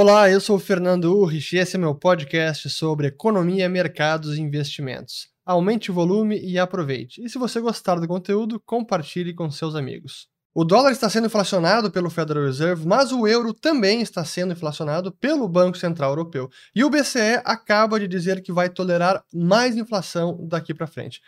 Olá, eu sou o Fernando Urrich e esse é meu podcast sobre economia, mercados e investimentos. Aumente o volume e aproveite. E se você gostar do conteúdo, compartilhe com seus amigos. O dólar está sendo inflacionado pelo Federal Reserve, mas o euro também está sendo inflacionado pelo Banco Central Europeu. E o BCE acaba de dizer que vai tolerar mais inflação daqui para frente.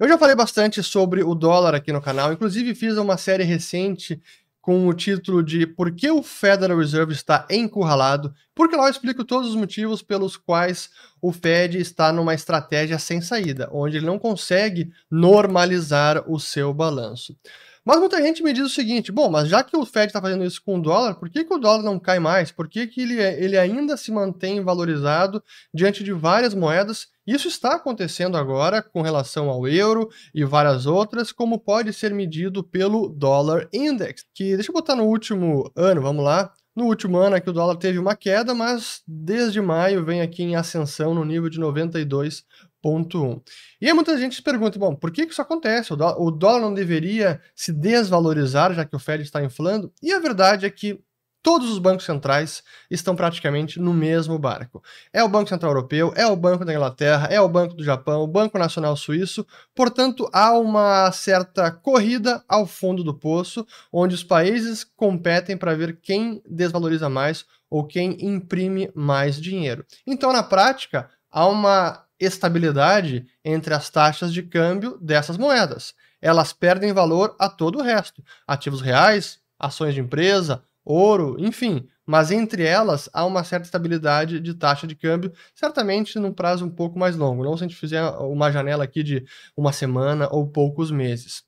Eu já falei bastante sobre o dólar aqui no canal, inclusive fiz uma série recente com o título de Por que o Federal Reserve está encurralado? Porque lá eu explico todos os motivos pelos quais o Fed está numa estratégia sem saída, onde ele não consegue normalizar o seu balanço. Mas muita gente me diz o seguinte: bom, mas já que o Fed está fazendo isso com o dólar, por que, que o dólar não cai mais? Por que, que ele, ele ainda se mantém valorizado diante de várias moedas? Isso está acontecendo agora com relação ao euro e várias outras, como pode ser medido pelo Dollar Index, que deixa eu botar no último ano, vamos lá. No último ano aqui o dólar teve uma queda, mas desde maio vem aqui em ascensão no nível de 92 1. E aí muita gente se pergunta, bom, por que, isso acontece? O dólar não deveria se desvalorizar, já que o Fed está inflando? E a verdade é que todos os bancos centrais estão praticamente no mesmo barco. É o Banco Central Europeu, é o Banco da Inglaterra, é o Banco do Japão, o Banco Nacional Suíço. Portanto, há uma certa corrida ao fundo do poço, onde os países competem para ver quem desvaloriza mais ou quem imprime mais dinheiro. Então, na prática, há uma estabilidade entre as taxas de câmbio dessas moedas. Elas perdem valor a todo o resto: ativos reais, ações de empresa, ouro, enfim. Mas entre elas há uma certa estabilidade de taxa de câmbio, certamente num prazo um pouco mais longo, não se a gente fizer uma janela aqui de uma semana ou poucos meses.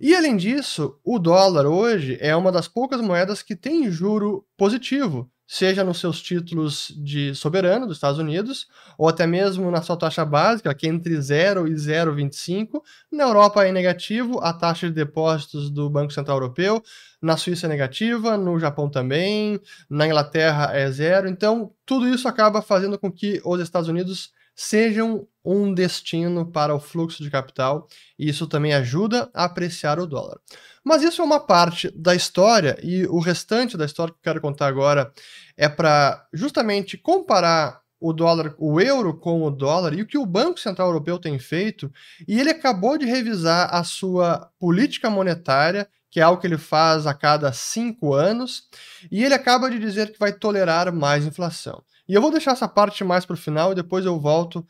E além disso, o dólar hoje é uma das poucas moedas que tem juro positivo seja nos seus títulos de soberano dos Estados Unidos, ou até mesmo na sua taxa básica, que é entre 0 e 0,25. Na Europa é negativo, a taxa de depósitos do Banco Central Europeu, na Suíça é negativa, no Japão também, na Inglaterra é zero. Então, tudo isso acaba fazendo com que os Estados Unidos sejam um destino para o fluxo de capital, e isso também ajuda a apreciar o dólar. Mas isso é uma parte da história, e o restante da história que eu quero contar agora é para justamente comparar o dólar, o euro com o dólar e o que o Banco Central Europeu tem feito, e ele acabou de revisar a sua política monetária, que é algo que ele faz a cada cinco anos, e ele acaba de dizer que vai tolerar mais inflação. E eu vou deixar essa parte mais para o final e depois eu volto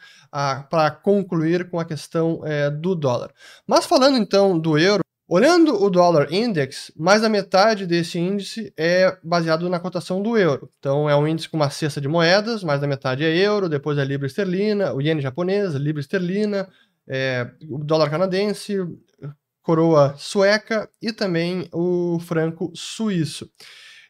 para concluir com a questão é, do dólar. Mas falando então do euro, olhando o dólar index, mais da metade desse índice é baseado na cotação do euro. Então é um índice com uma cesta de moedas, mais da metade é euro, depois é libra esterlina, o iene japonês, libra esterlina, é, o dólar canadense, coroa sueca e também o franco suíço.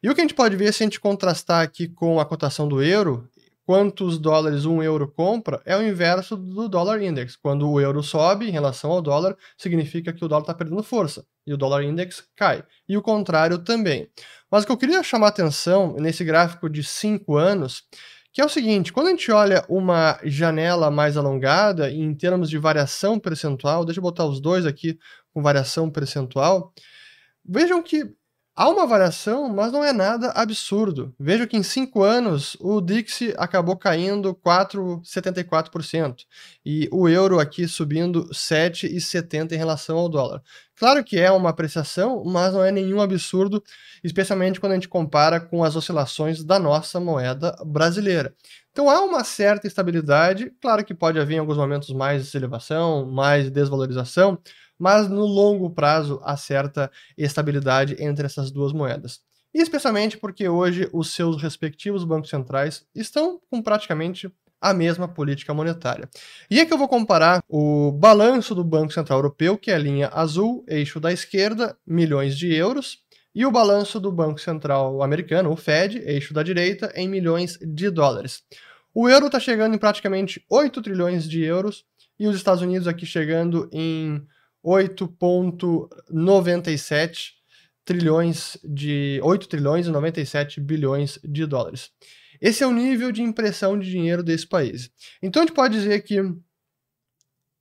E o que a gente pode ver se a gente contrastar aqui com a cotação do euro, quantos dólares um euro compra, é o inverso do dólar index. Quando o euro sobe em relação ao dólar, significa que o dólar está perdendo força e o dólar index cai. E o contrário também. Mas o que eu queria chamar atenção nesse gráfico de 5 anos, que é o seguinte, quando a gente olha uma janela mais alongada em termos de variação percentual, deixa eu botar os dois aqui com variação percentual, vejam que Há uma variação, mas não é nada absurdo. Veja que em cinco anos o Dixie acabou caindo 4,74% e o euro aqui subindo 7,70% em relação ao dólar. Claro que é uma apreciação, mas não é nenhum absurdo, especialmente quando a gente compara com as oscilações da nossa moeda brasileira. Então há uma certa estabilidade, claro que pode haver em alguns momentos mais elevação, mais desvalorização, mas no longo prazo há certa estabilidade entre essas duas moedas. Especialmente porque hoje os seus respectivos bancos centrais estão com praticamente a mesma política monetária. E é que eu vou comparar o balanço do Banco Central Europeu, que é a linha azul, eixo da esquerda, milhões de euros, e o balanço do Banco Central Americano, o Fed, eixo da direita, em milhões de dólares. O euro está chegando em praticamente 8 trilhões de euros e os Estados Unidos aqui chegando em 8,97 trilhões de 8 trilhões e 97 bilhões de dólares. Esse é o nível de impressão de dinheiro desse país. Então a gente pode dizer que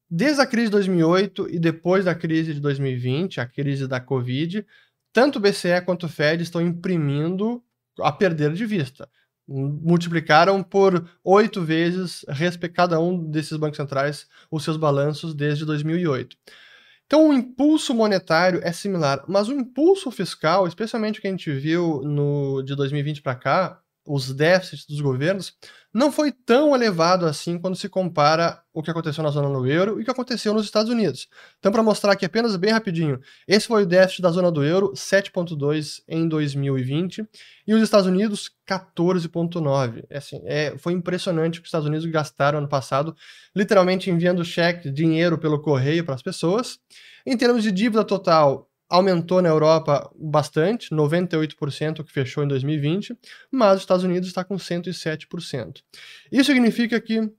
desde a crise de 2008 e depois da crise de 2020, a crise da Covid, tanto o BCE quanto o Fed estão imprimindo a perder de vista. multiplicaram por oito vezes cada um desses bancos centrais os seus balanços desde 2008. Então, o impulso monetário é similar, mas o impulso fiscal, especialmente o que a gente viu no de 2020 para cá, os déficits dos governos, não foi tão elevado assim quando se compara o que aconteceu na zona do euro e o que aconteceu nos Estados Unidos. Então, para mostrar aqui apenas bem rapidinho, esse foi o déficit da zona do euro, 7,2 em 2020, e os Estados Unidos, 14,9. É assim, é, foi impressionante o que os Estados Unidos gastaram ano passado, literalmente enviando cheque, dinheiro pelo correio para as pessoas. Em termos de dívida total, aumentou na Europa bastante, 98% que fechou em 2020, mas os Estados Unidos está com 107%. Isso significa que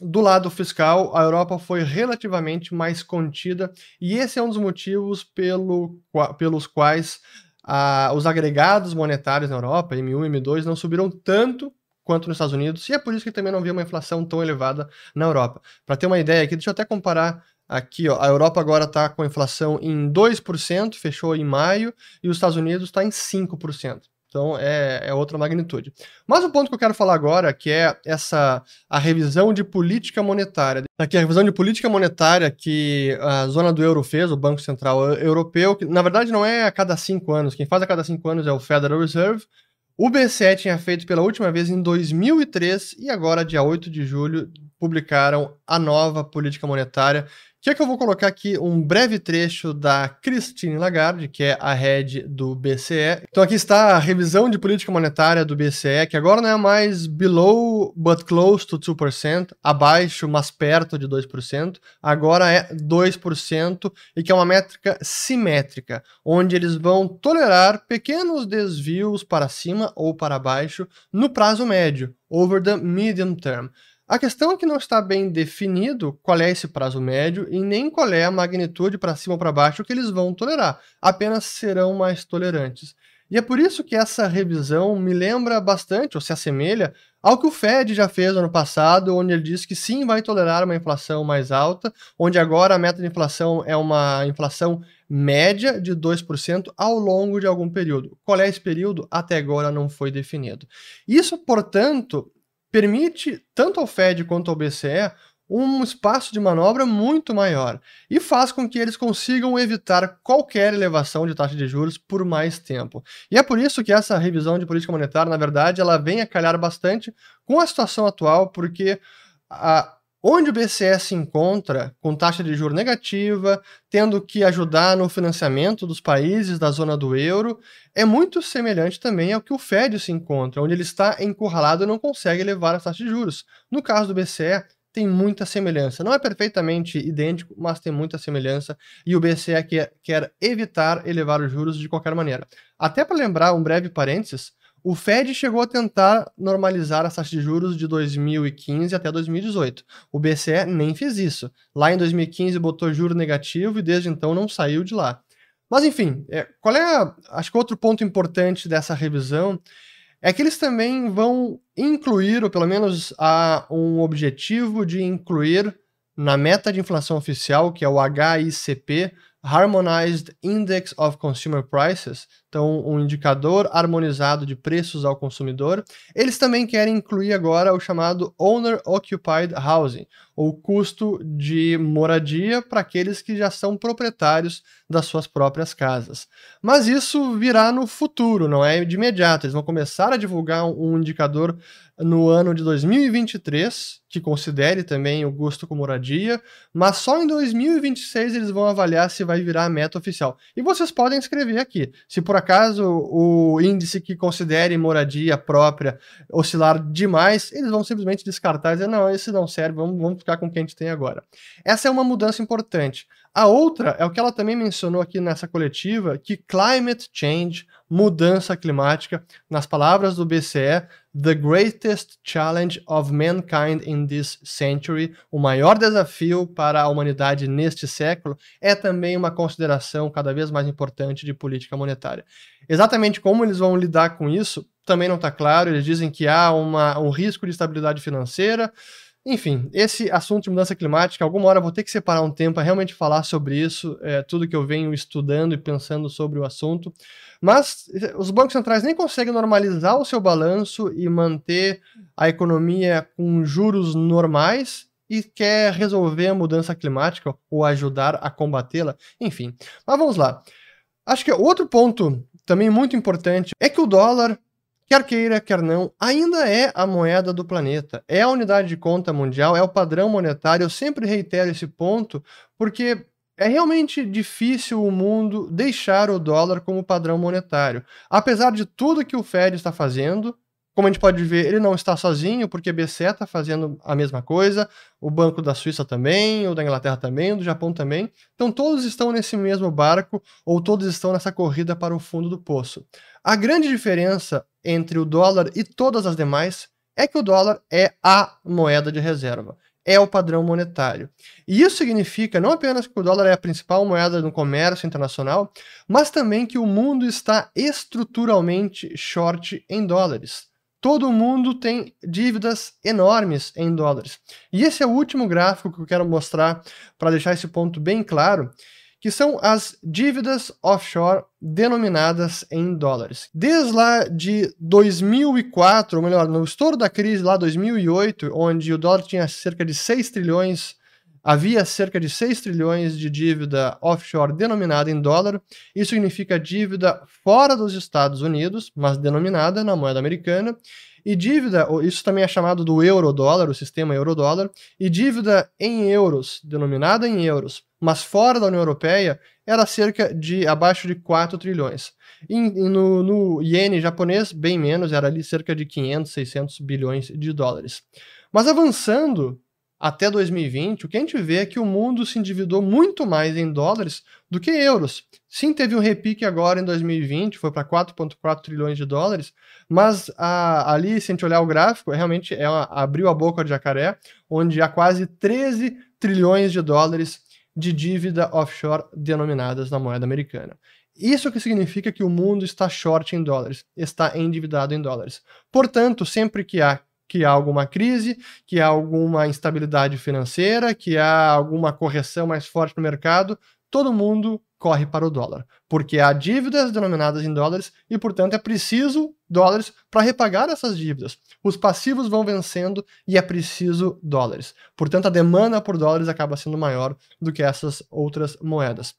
do lado fiscal, a Europa foi relativamente mais contida, e esse é um dos motivos pelo, pelos quais ah, os agregados monetários na Europa, M1 e M2, não subiram tanto quanto nos Estados Unidos, e é por isso que também não viu uma inflação tão elevada na Europa. Para ter uma ideia aqui, deixa eu até comparar Aqui, ó, a Europa agora está com a inflação em 2%, fechou em maio, e os Estados Unidos está em 5%. Então é, é, outra magnitude. Mas o ponto que eu quero falar agora, que é essa a revisão de política monetária. Aqui a revisão de política monetária que a zona do euro fez, o Banco Central Europeu, que na verdade não é a cada cinco anos. Quem faz a cada cinco anos é o Federal Reserve. O BCE tinha feito pela última vez em 2003 e agora, dia 8 de julho, publicaram a nova política monetária que é que eu vou colocar aqui um breve trecho da Christine Lagarde, que é a head do BCE. Então aqui está a revisão de política monetária do BCE, que agora não é mais below but close to 2%, abaixo, mas perto de 2%, agora é 2% e que é uma métrica simétrica, onde eles vão tolerar pequenos desvios para cima ou para baixo no prazo médio, over the medium term. A questão é que não está bem definido qual é esse prazo médio e nem qual é a magnitude para cima ou para baixo que eles vão tolerar, apenas serão mais tolerantes. E é por isso que essa revisão me lembra bastante, ou se assemelha, ao que o Fed já fez ano passado, onde ele disse que sim vai tolerar uma inflação mais alta, onde agora a meta de inflação é uma inflação média de 2% ao longo de algum período. Qual é esse período? Até agora não foi definido. Isso, portanto, permite tanto ao Fed quanto ao BCE um espaço de manobra muito maior e faz com que eles consigam evitar qualquer elevação de taxa de juros por mais tempo. E é por isso que essa revisão de política monetária, na verdade, ela vem a calhar bastante com a situação atual, porque a, Onde o BCE se encontra com taxa de juros negativa, tendo que ajudar no financiamento dos países da zona do euro, é muito semelhante também ao que o Fed se encontra, onde ele está encurralado e não consegue elevar a taxa de juros. No caso do BCE, tem muita semelhança. Não é perfeitamente idêntico, mas tem muita semelhança e o BCE quer evitar elevar os juros de qualquer maneira. Até para lembrar um breve parênteses, o Fed chegou a tentar normalizar as taxas de juros de 2015 até 2018. O BCE nem fez isso. Lá em 2015 botou juro negativo e desde então não saiu de lá. Mas enfim, é, qual é, a, acho que outro ponto importante dessa revisão é que eles também vão incluir, ou pelo menos há um objetivo de incluir na meta de inflação oficial, que é o HICP, Harmonized Index of Consumer Prices, então um indicador harmonizado de preços ao consumidor. Eles também querem incluir agora o chamado Owner Occupied Housing, ou custo de moradia para aqueles que já são proprietários das suas próprias casas. Mas isso virá no futuro, não é de imediato. Eles vão começar a divulgar um indicador no ano de 2023, que considere também o custo com moradia, mas só em 2026 eles vão avaliar se vai virar a meta oficial. E vocês podem escrever aqui. Se por acaso o índice que considere moradia própria oscilar demais, eles vão simplesmente descartar e dizer: não, esse não serve, vamos, vamos ficar com o que a gente tem agora. Essa é uma mudança importante. A outra é o que ela também mencionou aqui nessa coletiva, que climate change, mudança climática, nas palavras do BCE, the greatest challenge of mankind in this century, o maior desafio para a humanidade neste século, é também uma consideração cada vez mais importante de política monetária. Exatamente como eles vão lidar com isso, também não está claro. Eles dizem que há uma, um risco de estabilidade financeira, Enfim, esse assunto de mudança climática, alguma hora vou ter que separar um tempo para realmente falar sobre isso, é, tudo que eu venho estudando e pensando sobre o assunto. Mas eh, os bancos centrais nem conseguem normalizar o seu balanço e manter a economia com juros normais e quer resolver a mudança climática ou ajudar a combatê-la. Enfim, mas vamos lá. Acho que outro ponto também muito importante é que o dólar quer queira, quer não, ainda é a moeda do planeta, é a unidade de conta mundial, é o padrão monetário. Eu sempre reitero esse ponto, porque é realmente difícil o mundo deixar o dólar como padrão monetário. Apesar de tudo que o Fed está fazendo, como a gente pode ver, ele não está sozinho, porque a BCE está fazendo a mesma coisa, o Banco da Suíça também, o da Inglaterra também, o do Japão também. Então todos estão nesse mesmo barco, ou todos estão nessa corrida para o fundo do poço. A grande diferença entre o dólar e todas as demais é que o dólar é a moeda de reserva, é o padrão monetário. E isso significa não apenas que o dólar é a principal moeda no comércio internacional, mas também que o mundo está estruturalmente short em dólares todo mundo tem dívidas enormes em dólares. E esse é o último gráfico que eu quero mostrar para deixar esse ponto bem claro, que são as dívidas offshore denominadas em dólares. Desde lá de 2004, ou melhor, no estouro da crise lá 2008, onde o dólar tinha cerca de 6 trilhões havia cerca de 6 trilhões de dívida offshore denominada em dólar. Isso significa dívida fora dos Estados Unidos, mas denominada na moeda americana. E dívida, isso também é chamado do euro-dólar, o sistema euro-dólar, e dívida em euros, denominada em euros, mas fora da União Europeia, era cerca de abaixo de 4 trilhões. E, no, no iene japonês, bem menos, era ali cerca de 500, 600 bilhões de dólares. Mas avançando até 2020, o que a gente vê é que o mundo se endividou muito mais em dólares do que euros. Sim, teve um repique agora em 2020, foi para 4,4 trilhões de dólares, mas a, ali, se a gente olhar o gráfico, realmente é uma, abriu a boca de jacaré, onde há quase 13 trilhões de dólares de dívida offshore denominadas na moeda americana. Isso que significa que o mundo está short em dólares, está endividado em dólares. Portanto, sempre que há que há alguma crise, que há alguma instabilidade financeira, que há alguma correção mais forte no mercado, todo mundo corre para o dólar, porque há dívidas denominadas em dólares e, portanto, é preciso dólares para repagar essas dívidas. Os passivos vão vencendo e é preciso dólares. Portanto, a demanda por dólares acaba sendo maior do que essas outras moedas.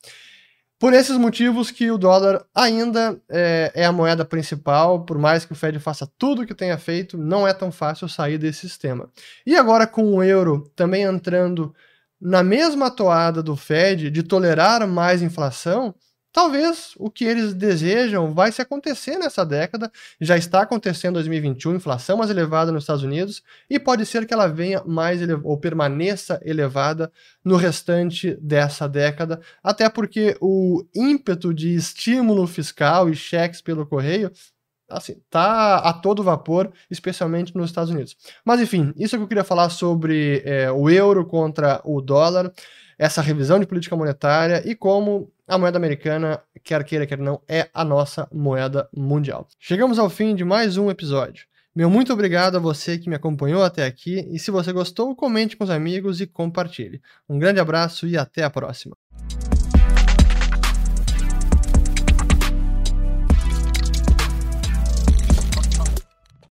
Por esses motivos que o dólar ainda é, é, a moeda principal, por mais que o Fed faça tudo o que tenha feito, não é tão fácil sair desse sistema. E agora com o euro também entrando na mesma toada do Fed de tolerar mais inflação, Talvez o que eles desejam vai se acontecer nessa década, já está acontecendo em 2021, inflação mais elevada nos Estados Unidos, e pode ser que ela venha mais ou permaneça elevada no restante dessa década, até porque o ímpeto de estímulo fiscal e cheques pelo correio assim, tá a todo vapor, especialmente nos Estados Unidos. Mas enfim, isso é que eu queria falar sobre é, o euro contra o dólar essa revisão de política monetária e como a moeda americana, quer queira, quer não, é a nossa moeda mundial. Chegamos ao fim de mais um episódio. Meu muito obrigado a você que me acompanhou até aqui e se você gostou, comente com os amigos e compartilhe. Um grande abraço e até a próxima.